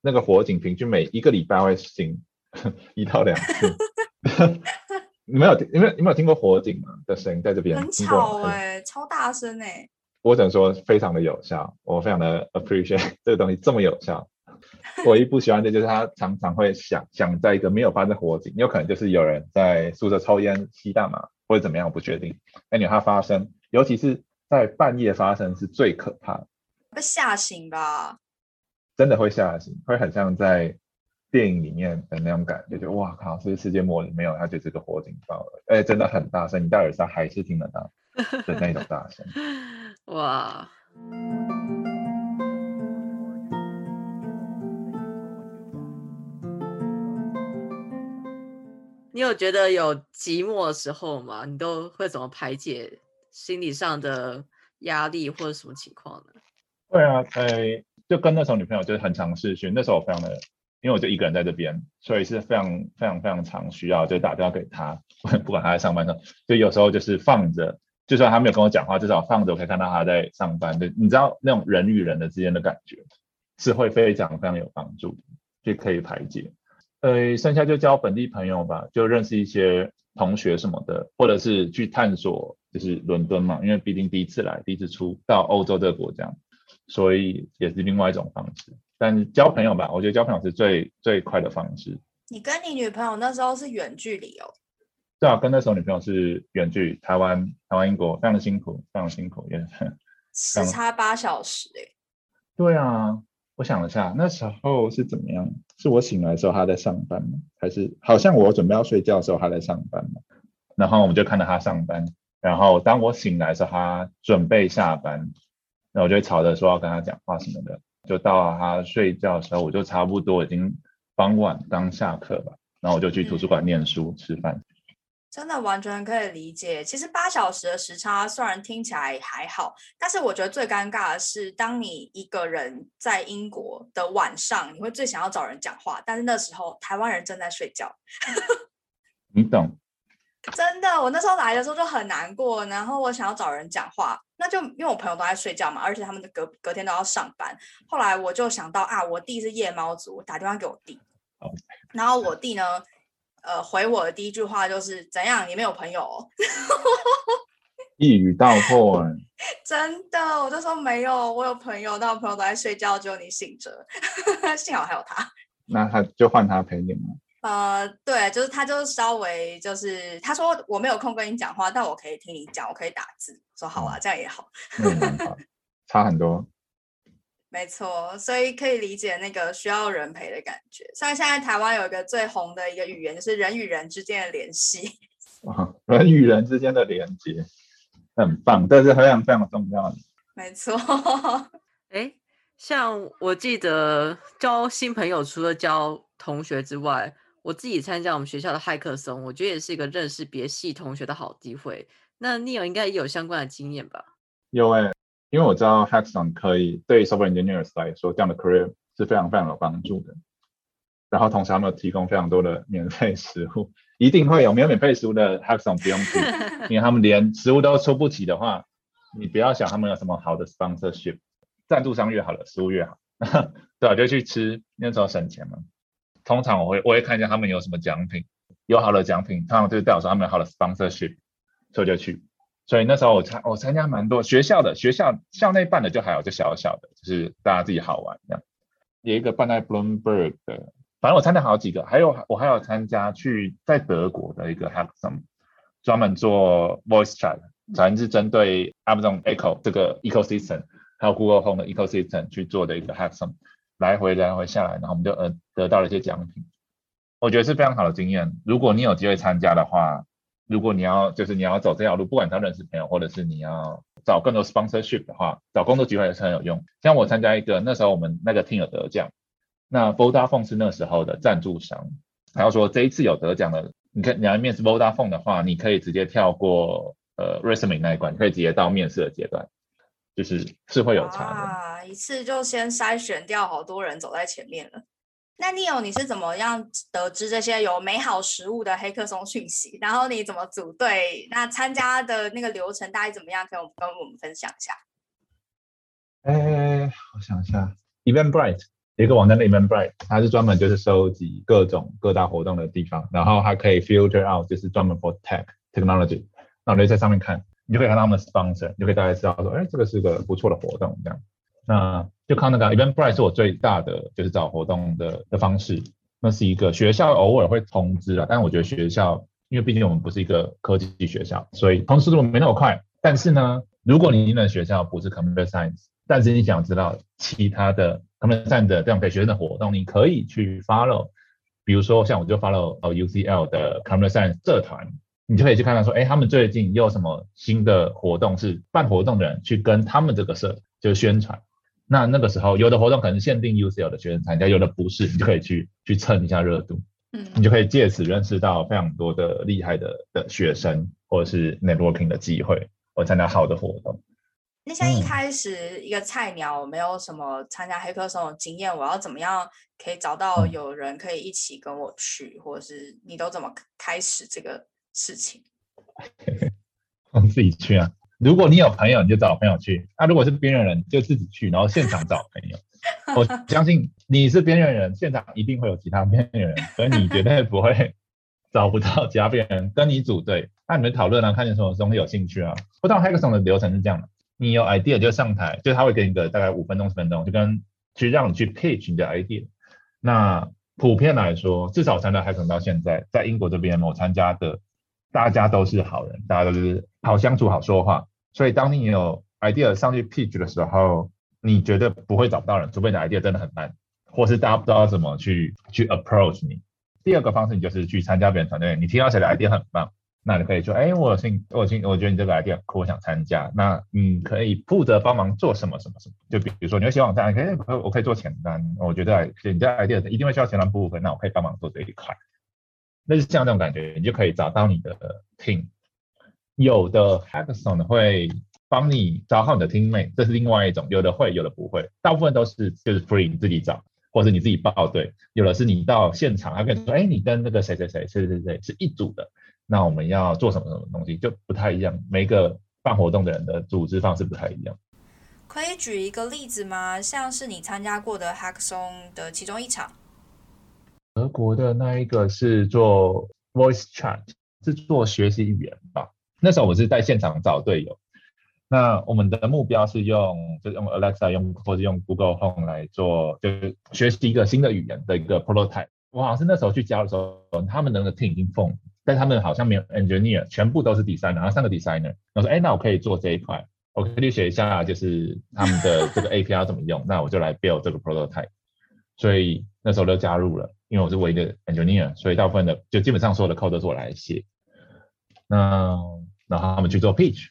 那个火警平均每一个礼拜会醒 一到两次。你没有你没有你没有听过火警吗的声音在这边？很吵哎，超大声哎。我只能说非常的有效，我非常的 appreciate 这个东西这么有效。唯一不喜欢的就是他常常会想想在一个没有发生火警，有可能就是有人在宿舍抽烟、吸大麻或者怎么样，我不确定。哎，你它发生，尤其是在半夜发生是最可怕的，会吓醒吧？真的会吓醒，会很像在电影里面的那种感觉，就哇靠，是世界末日没有，它就是个火警报了，哎，真的很大声，你戴耳塞还是听得到的那种大声，哇。你有觉得有寂寞的时候吗？你都会怎么排解心理上的压力或者什么情况呢？对啊，呃，就跟那时候女朋友就是很常视讯，那时候我非常的，因为我就一个人在这边，所以是非常非常非常常需要就打电话给他，不管他在上班的时候，就有时候就是放着，就算他没有跟我讲话，至少放着我可以看到他在上班。对，你知道那种人与人的之间的感觉是会非常非常有帮助，就可以排解。呃，剩下就交本地朋友吧，就认识一些同学什么的，或者是去探索，就是伦敦嘛，因为毕竟第一次来，第一次出到欧洲这个国家，所以也是另外一种方式。但交朋友吧，我觉得交朋友是最最快的方式。你跟你女朋友那时候是远距离哦？对啊，跟那时候女朋友是远距，台湾、台湾、英国，非常的辛苦，非常辛苦，也 时差八小时哎。对啊。我想了下，那时候是怎么样？是我醒来的时候她在上班吗？还是好像我准备要睡觉的时候她在上班吗？然后我们就看到她上班，然后当我醒来的时候她准备下班，那我就吵着说要跟他讲话什么的。就到了他睡觉的时候，我就差不多已经傍晚刚下课吧，然后我就去图书馆念书吃饭。真的完全可以理解。其实八小时的时差虽然听起来还好，但是我觉得最尴尬的是，当你一个人在英国的晚上，你会最想要找人讲话，但是那时候台湾人正在睡觉。你懂？真的，我那时候来的时候就很难过，然后我想要找人讲话，那就因为我朋友都在睡觉嘛，而且他们的隔隔天都要上班。后来我就想到啊，我弟是夜猫族，我打电话给我弟，然后我弟呢，呃，回我的第一句话就是怎样，你没有朋友？一语道破，真的，我就说没有，我有朋友，但我朋友都在睡觉，只有你醒着，幸好还有他。那他就换他陪你吗？呃，对，就是他，就是稍微就是他说我没有空跟你讲话，但我可以听你讲，我可以打字。说好啊，这样也好。差很多。没错，所以可以理解那个需要人陪的感觉。像现在台湾有一个最红的一个语言，就是人与人之间的联系。啊，人与人之间的连接很棒，这是非常非常重要的。没错。哎，像我记得交新朋友，除了交同学之外，我自己参加我们学校的骇客松，我觉得也是一个认识别系同学的好机会。那 Neil 应该也有相关的经验吧？有哎，因为我知道 Hackathon 可以对 software engineers 来说，这样的 career 是非常非常有帮助的。然后同时他们提供非常多的 免费食物，一定会有没有免费食物的 Hackathon 不用去，因为他们连食物都出不起的话，你不要想他们有什么好的 sponsorship，赞助商越好了，食物越好，对吧？就去吃，那时候省钱嘛。通常我会我会看一下他们有什么奖品，有好的奖品，通常就是代表说他们有好的 sponsorship，所以就去。所以那时候我参我参加蛮多学校的，学校校内办的就还有就小小的，就是大家自己好玩这样。有一个办在 Bloomberg 的，反正我参加好几个，还有我还有参加去在德国的一个 h a c k s o n 专门做 Voice Chat，反正是针对 Amazon Echo 这个 ecosystem，还有 Google Home 的 ecosystem 去做的一个 h a c k s o n。来回来回下来，然后我们就呃得到了一些奖品，我觉得是非常好的经验。如果你有机会参加的话，如果你要就是你要走这条路，不管他认识朋友，或者是你要找更多 sponsorship 的话，找工作机会也是很有用。像我参加一个，那时候我们那个 team 有得奖，那 Vodafone 是那时候的赞助商，他要说这一次有得奖的，你看你要面试 Vodafone 的话，你可以直接跳过呃 resume 那一关，可以直接到面试的阶段。就是是会有差的啊，一次就先筛选掉好多人走在前面了。那 Neil，你是怎么样得知这些有美好食物的黑客松讯息？然后你怎么组队？那参加的那个流程大概怎么样？可以跟我们分享一下。哎，我想一下，Eventbrite 一个网站的 Eventbrite，它是专门就是收集各种各大活动的地方，然后它可以 filter out，就是专门 for tech technology，那我就在上面看。你就可以看到他们的 sponsor，你就可以大概知道说，哎，这个是个不错的活动这样。那就看那个 Eventbrite 是我最大的就是找活动的的方式。那是一个学校偶尔会通知啊，但我觉得学校，因为毕竟我们不是一个科技学校，所以通知度没那么快。但是呢，如果你的学校不是 Computer Science，但是你想知道其他的 Computer Science 的这样给学生的活动，你可以去 follow。比如说像我就 follow 呃 UCL 的 Computer Science 社团。你就可以去看到说，哎，他们最近又有什么新的活动？是办活动的人去跟他们这个社就宣传。那那个时候有的活动可能限定 UCL 的学生参加，有的不是，你就可以去去蹭一下热度。嗯，你就可以借此认识到非常多的厉害的的学生，或者是 networking 的机会，或参加好的活动。那像一开始一个菜鸟，没有什么参加黑客松的经验，我要怎么样可以找到有人可以一起跟我去，或者是你都怎么开始这个？事情，我们自己去啊！如果你有朋友，你就找朋友去；那如果是边缘人，就自己去，然后现场找朋友。我相信你是边缘人，现场一定会有其他边缘人，所以你绝对不会找不到其他边缘人跟你组队。那你们讨论啊，看见什么东西有兴趣啊？不知道 Hackathon 的流程是这样的：你有 idea 就上台，就他会给你个大概五分钟十分钟，就跟去让你去 pitch 你的 idea。那普遍来说，至少参加 Hackathon 到现在，在英国这边我参加的。大家都是好人，大家都是好相处、好说话，所以当你有 idea 上去 pitch 的时候，你绝对不会找不到人，除非你 idea 真的很烂，或是大家不知道怎么去去 approach 你。第二个方式，你就是去参加别人团队，你听到谁的 idea 很棒，那你可以说，哎，我有兴，我兴，我觉得你这个 idea 酷，我想参加。那你可以负责帮忙做什么什么什么？就比如说你会写网站，可以，我可以做前端，我觉得你这 idea 一定会需要前端部分，那我可以帮忙做这一块。那是像这种感觉，你就可以找到你的 team。有的 hackathon 会帮你找好你的 teammate，这是另外一种。有的会，有的不会。大部分都是就是 free 你自己找。或者你自己报队；有的是你到现场，他跟你说，哎，你跟那个谁谁谁谁谁谁是一组的，那我们要做什么什么东西就不太一样。每个办活动的人的组织方式不太一样。可以举一个例子吗？像是你参加过的 Hackathon 的其中一场。德国的那一个是做 Voice Chat，是做学习语言吧？那时候我是在现场找队友。那我们的目标是用，就用 Alexa 用或者用 Google Home 来做，就是学习一个新的语言的一个 prototype。我好像是那时候去教的时候，他们那个 team 已经 form，但他们好像没有 engineer，全部都是 designer，然后三个 designer。我说，哎，那我可以做这一块，我可以学一下，就是他们的这个 API 怎么用，那我就来 build 这个 prototype。所以那时候就加入了，因为我是唯一的 engineer，所以大部分的就基本上所有的 code 都是我来写。那然后他们去做 pitch。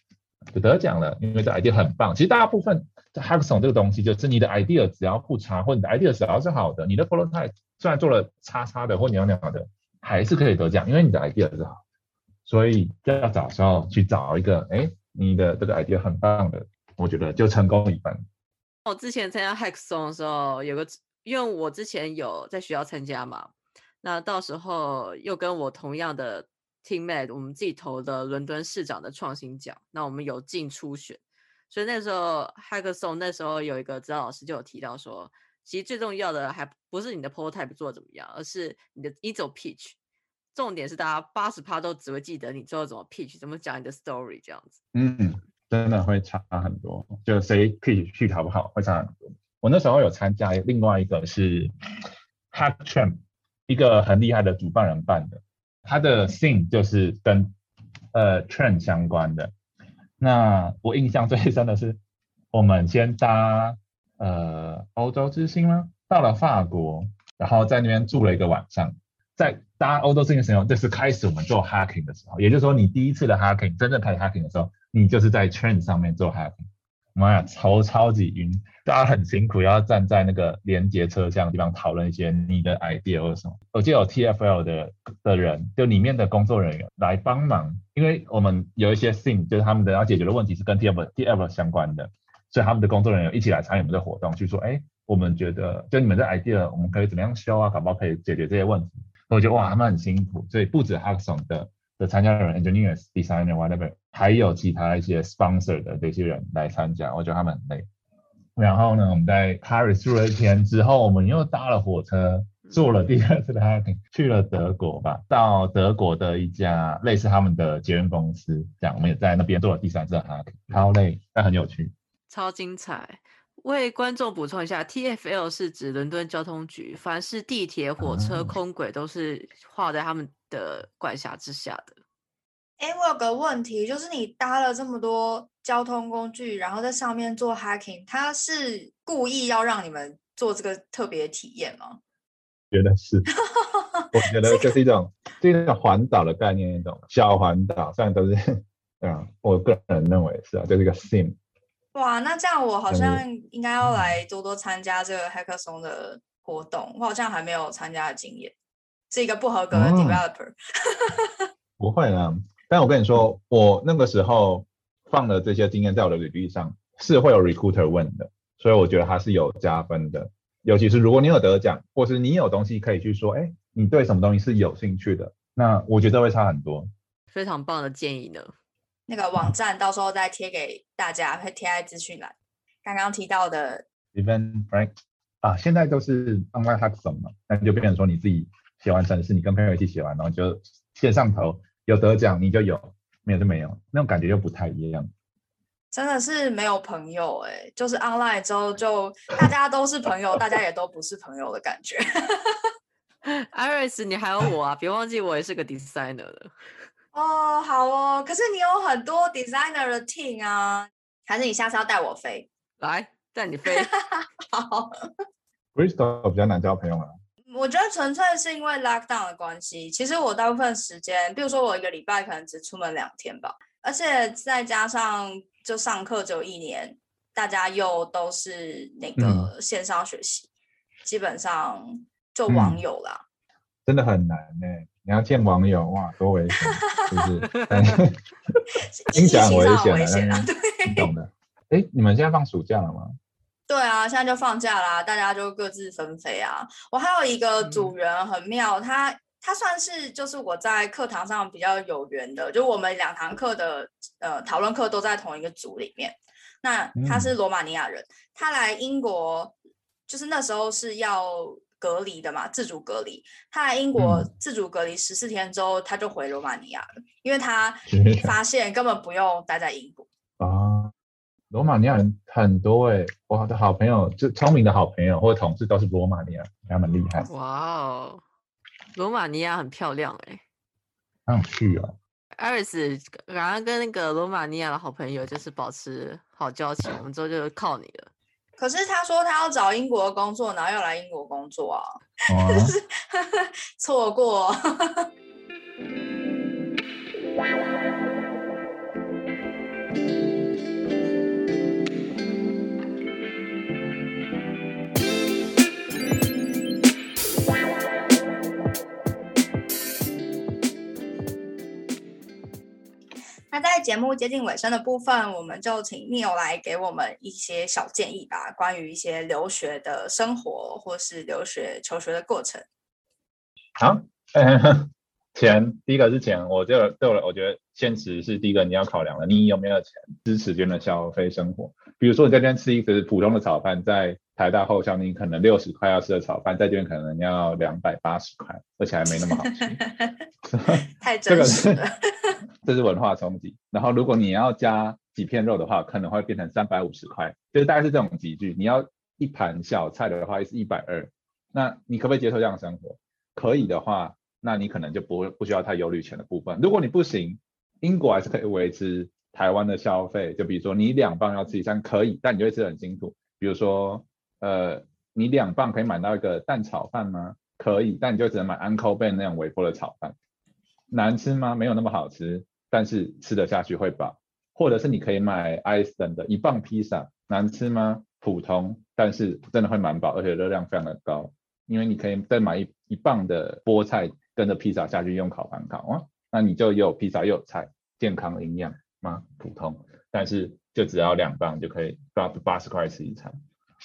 就得奖了，因为这 idea 很棒。其实大部分 hackathon 这个东西，就是你的 idea 只要不差，或你的 idea 只要是好的，你的 prototype 虽然做了差差的或鸟鸟的，还是可以得奖，因为你的 idea 是好。所以要找时候去找一个，哎，你的这个 idea 很棒的，我觉得就成功一半。我之前参加 hackathon 的时候，有个因为我之前有在学校参加嘛，那到时候又跟我同样的。Teammate，我们自己投的伦敦市长的创新奖，那我们有进初选，所以那时候 Hackathon 那时候有一个指导老师就有提到说，其实最重要的还不是你的 prototype 做怎么样，而是你的一种 pitch，重点是大家八十趴都只会记得你最后怎么 pitch，怎么讲你的 story 这样子。嗯，真的会差很多，就谁 pitch 去好不好会差很多。我那时候有参加另外一个是 Hackchamp，一个很厉害的主办人办的。他的 theme 就是跟呃 trend 相关的。那我印象最深的是，我们先搭呃欧洲之星吗？到了法国，然后在那边住了一个晚上。在搭欧洲之星的时候，就是开始我们做 hacking 的时候。也就是说，你第一次的 hacking，真正开始 hacking 的时候，你就是在 trend 上面做 hacking。妈呀，超超级晕，大家很辛苦，要站在那个连接车厢的地方讨论一些你的 idea 或者什么。我记得有 TFL 的的人，就里面的工作人员来帮忙，因为我们有一些 thing，就是他们的要解决的问题是跟 TFL TFL 相关的，所以他们的工作人员一起来参与我们的活动，去说，哎，我们觉得就你们的 idea，我们可以怎么样修啊，搞不好可以解决这些问题。我觉得哇，他们很辛苦，所以不止 Hackathon 的。的参加人，engineers、designer、whatever，还有其他一些 sponsor 的这些人来参加，我觉得他们很累。然后呢，我们在 Paris 住了一天之后，我们又搭了火车，坐了第二次的 hacking，去了德国吧，到德国的一家类似他们的捷运公司，这样我们也在那边做了第三次的 hacking，超累但很有趣，超精彩。为观众补充一下，TFL 是指伦敦交通局，凡是地铁、火车、空轨都是划在他们的管辖之下的。哎，我有个问题，就是你搭了这么多交通工具，然后在上面做 hacking，他是故意要让你们做这个特别体验吗？觉得是，我觉得这是一种，是一种环岛的概念，一种小环岛，虽然都是，嗯，我个人认为是啊，就是一个 sim。哇，那这样我好像应该要来多多参加这个 hackathon 的活动。我好像还没有参加的经验，是一个不合格的 developer。不会啦，但我跟你说，我那个时候放了这些经验在我的履历上是会有 recruiter 问的，所以我觉得它是有加分的。尤其是如果你有得奖，或是你有东西可以去说，哎，你对什么东西是有兴趣的，那我觉得会差很多。非常棒的建议呢。那个网站到时候再贴给大家，会贴在资讯栏。刚刚提到的 Event Break 啊，现在都是 Online Hackathon 嘛，那就变成说你自己写完程式，你跟朋友一起写完，然后就线上投，有得奖你就有，没有就没有，那种感觉又不太一样。真的是没有朋友哎，就是 Online 之后就大家都是朋友，大家也都不是朋友的感觉。Iris，你还有我啊，别忘记我也是个 Designer 的。哦，好哦，可是你有很多 designer 的 team 啊，还是你下次要带我飞？来，带你飞。好。Bristol 比较难交朋友啊。我觉得纯粹是因为 lockdown 的关系。其实我大部分时间，比如说我一个礼拜可能只出门两天吧，而且再加上就上课只有一年，大家又都是那个线上学习，基本上就网友啦。真的很难呢。你要见网友哇，多危险，是不是？听起来很危险啊，你懂的。哎，你们现在放暑假了吗？对啊，现在就放假啦，大家就各自分飞啊。我还有一个组员很妙，他他算是就是我在课堂上比较有缘的，就我们两堂课的呃讨论课都在同一个组里面。那他是罗马尼亚人，他来英国就是那时候是要隔离的嘛，自主隔离。他来英国自主隔离十四天之后，他就回罗马尼亚了，因为他发现根本不用待在英国啊。罗马尼亚人很多哎，我的好朋友就聪明的好朋友或者同事都是罗马尼亚，他们厉害。哇哦，罗马尼亚很漂亮哎，想去啊。艾瑞斯，刚刚跟那个罗马尼亚的好朋友就是保持好交情，我们之后就靠你了。可是他说他要找英国的工作，然后要来英国工作啊，错过。节目接近尾声的部分，我们就请 Neil 来给我们一些小建议吧，关于一些留学的生活或是留学求学的过程。好，钱第一个是钱，我就对我我觉得现实是第一个你要考量的，你有没有钱支持这边的消费生活？比如说你在这边吃一个普通的炒饭，在台大后校，你可能六十块要吃的炒饭，在这边可能要两百八十块，而且还没那么好吃。太真实了。这这是文化冲击。然后，如果你要加几片肉的话，可能会变成三百五十块，就是大概是这种集聚。你要一盘小菜的话，是一百二。那你可不可以接受这样的生活？可以的话，那你可能就不会不需要太忧虑钱的部分。如果你不行，英国还是可以维持台湾的消费。就比如说，你两磅要吃一餐可以，但你就会吃得很辛苦。比如说，呃，你两磅可以买到一个蛋炒饭吗？可以，但你就只能买 Uncle Ben 那种微波的炒饭。难吃吗？没有那么好吃。但是吃得下去会饱，或者是你可以买 Iceland 的一磅披萨，难吃吗？普通，但是真的会蛮饱，而且热量非常的高，因为你可以再买一一磅的菠菜跟着披萨下去用烤盘烤啊，那你就有披萨又有菜，健康营养吗？普通，但是就只要两磅就可以八八十块吃一餐。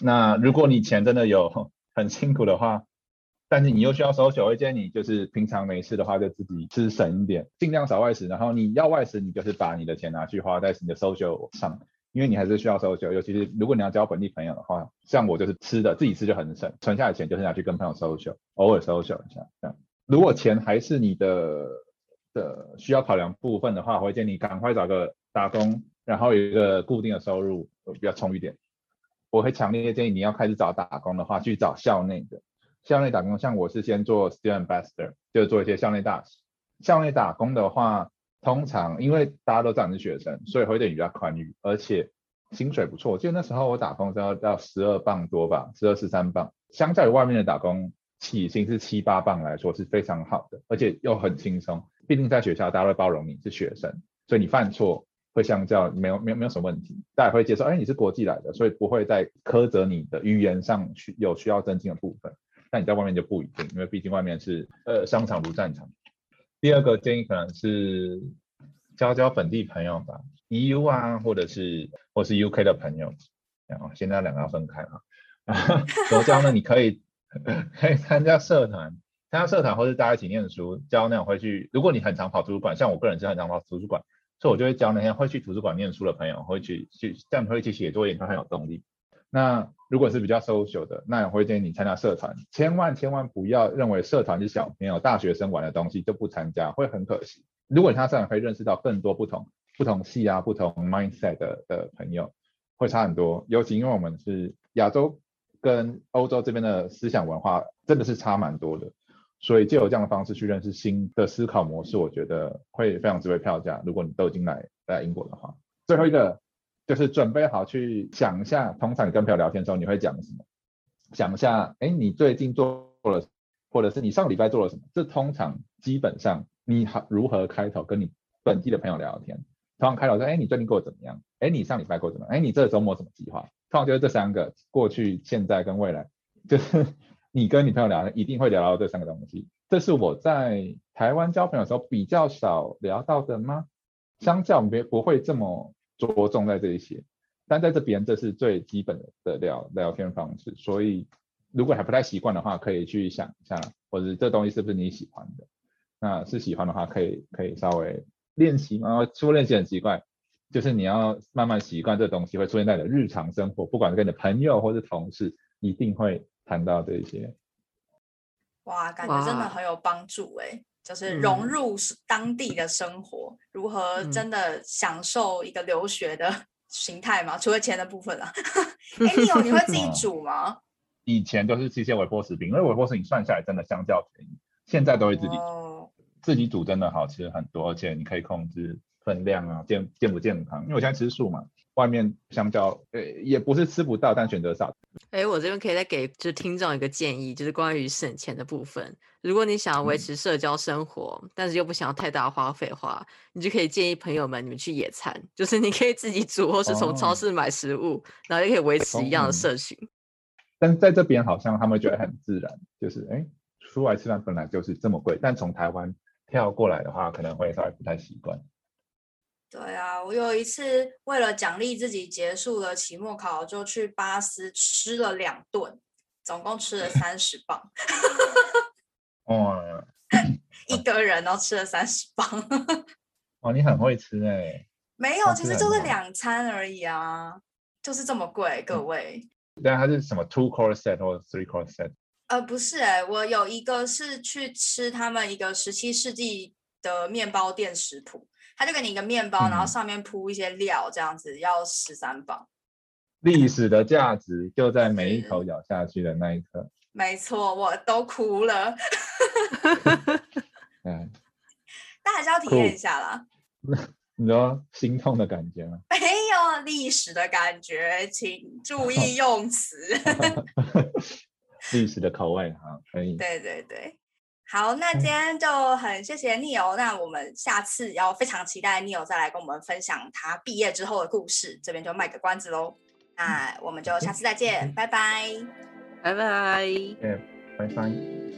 那如果你钱真的有 很辛苦的话，但是你又需要收酒，会建议你就是平常没事的话就自己吃省一点，尽量少外食。然后你要外食，你就是把你的钱拿去花在你的收酒上，因为你还是需要收酒。尤其是如果你要交本地朋友的话，像我就是吃的自己吃就很省，存下的钱就是拿去跟朋友收酒，偶尔收酒一下这样。如果钱还是你的的需要考量部分的话，我会建议你赶快找个打工，然后有一个固定的收入比较充裕点。我会强烈建议你要开始找打工的话，去找校内的。校内打工，像我是先做 student ambassador，就是做一些校内大使。校内打工的话，通常因为大家都知道你是学生，所以会对你比较宽裕，而且薪水不错。就那时候我打工是要到十二磅多吧，十二十三磅，相较于外面的打工起薪是七八磅来说是非常好的，而且又很轻松。毕竟在学校大家会包容你是学生，所以你犯错会相较没有没有没有什么问题，大家会接受。哎，你是国际来的，所以不会在苛责你的语言上需有需要增进的部分。但你在外面就不一定，因为毕竟外面是呃商场如战场。第二个建议可能是交交本地朋友吧，EU 啊，或者是或是 UK 的朋友。然后现在两个要分开啊。怎么交呢？你可以可以参加社团，参加社团或是大家一起念书，交那种会去。如果你很常跑图书馆，像我个人是很常跑图书馆，所以我就会交那些会去图书馆念书的朋友，会去去这样会去写作业，他很有动力。那如果是比较 social 的，那我会建议你参加社团，千万千万不要认为社团是小朋友、大学生玩的东西就不参加，会很可惜。如果你参加社团，可以认识到更多不同不同系啊、不同 mindset 的的朋友，会差很多。尤其因为我们是亚洲跟欧洲这边的思想文化真的是差蛮多的，所以借由这样的方式去认识新的思考模式，我觉得会非常值回票价。如果你都已经来来英国的话，最后一个。就是准备好去想一下，通常你跟朋友聊天的时候，你会讲什么？想一下，哎，你最近做了，或者是你上个礼拜做了什么？这通常基本上你好如何开头跟你本地的朋友聊天？通常开头说，哎，你最近过得怎么样？哎，你上礼拜过得怎么样？哎，你这个周末什么计划？通常就是这三个，过去、现在跟未来，就是 你跟你朋友聊，一定会聊到这三个东西。这是我在台湾交朋友的时候比较少聊到的吗？相较别不会这么。着重在这一些，但在这边这是最基本的聊聊天方式，所以如果还不太习惯的话，可以去想一下，或者这东西是不是你喜欢的。那是喜欢的话，可以可以稍微练习嘛。初练习很奇怪，就是你要慢慢习惯这东西会出现在你的日常生活，不管是跟你的朋友或是同事，一定会谈到这些。哇，感觉真的很有帮助哎，就是融入当地的生活，如何真的享受一个留学的 形态嘛？除了钱的部分啊。哎，你有你会自己 煮吗？以前都是吃一些微波食品，因为微波食品算下来真的相较便宜，现在都会自己煮。自己煮真的好吃很多，而且你可以控制分量啊，健健不健康？因为我现在吃素嘛。外面香蕉，呃，也不是吃不到，但选择少。哎，我这边可以再给就听众一个建议，就是关于省钱的部分。如果你想要维持社交生活，但是又不想要太大花费的话，你就可以建议朋友们你们去野餐，就是你可以自己煮，或是从超市买食物，然后就可以维持一样的社群。但在这边好像他们觉得很自然，就是哎，出来吃饭本来就是这么贵，但从台湾跳过来的话，可能会稍微不太习惯。对啊，我有一次为了奖励自己结束了期末考，就去巴斯吃了两顿，总共吃了三十磅。哇，一个人都吃了三十磅。哇，你很会吃哎。没有，其实就是两餐而已啊，就是这么贵，各位。但它是什么 two course set 或 three course set？呃，不是哎，我有一个是去吃他们一个十七世纪的面包店食谱。他就给你一个面包，然后上面铺一些料，这样子要十三磅。历史的价值就在每一口咬下去的那一刻。没错，我都哭了。嗯，但还是要体验一下啦。你说心痛的感觉吗？没有历史的感觉，请注意 用词。历史的口味哈，可以。对对对。好，那今天就很谢谢 Neil，那我们下次要非常期待 Neil 再来跟我们分享他毕业之后的故事，这边就卖个关子喽。那我们就下次再见，拜拜，拜拜，拜拜。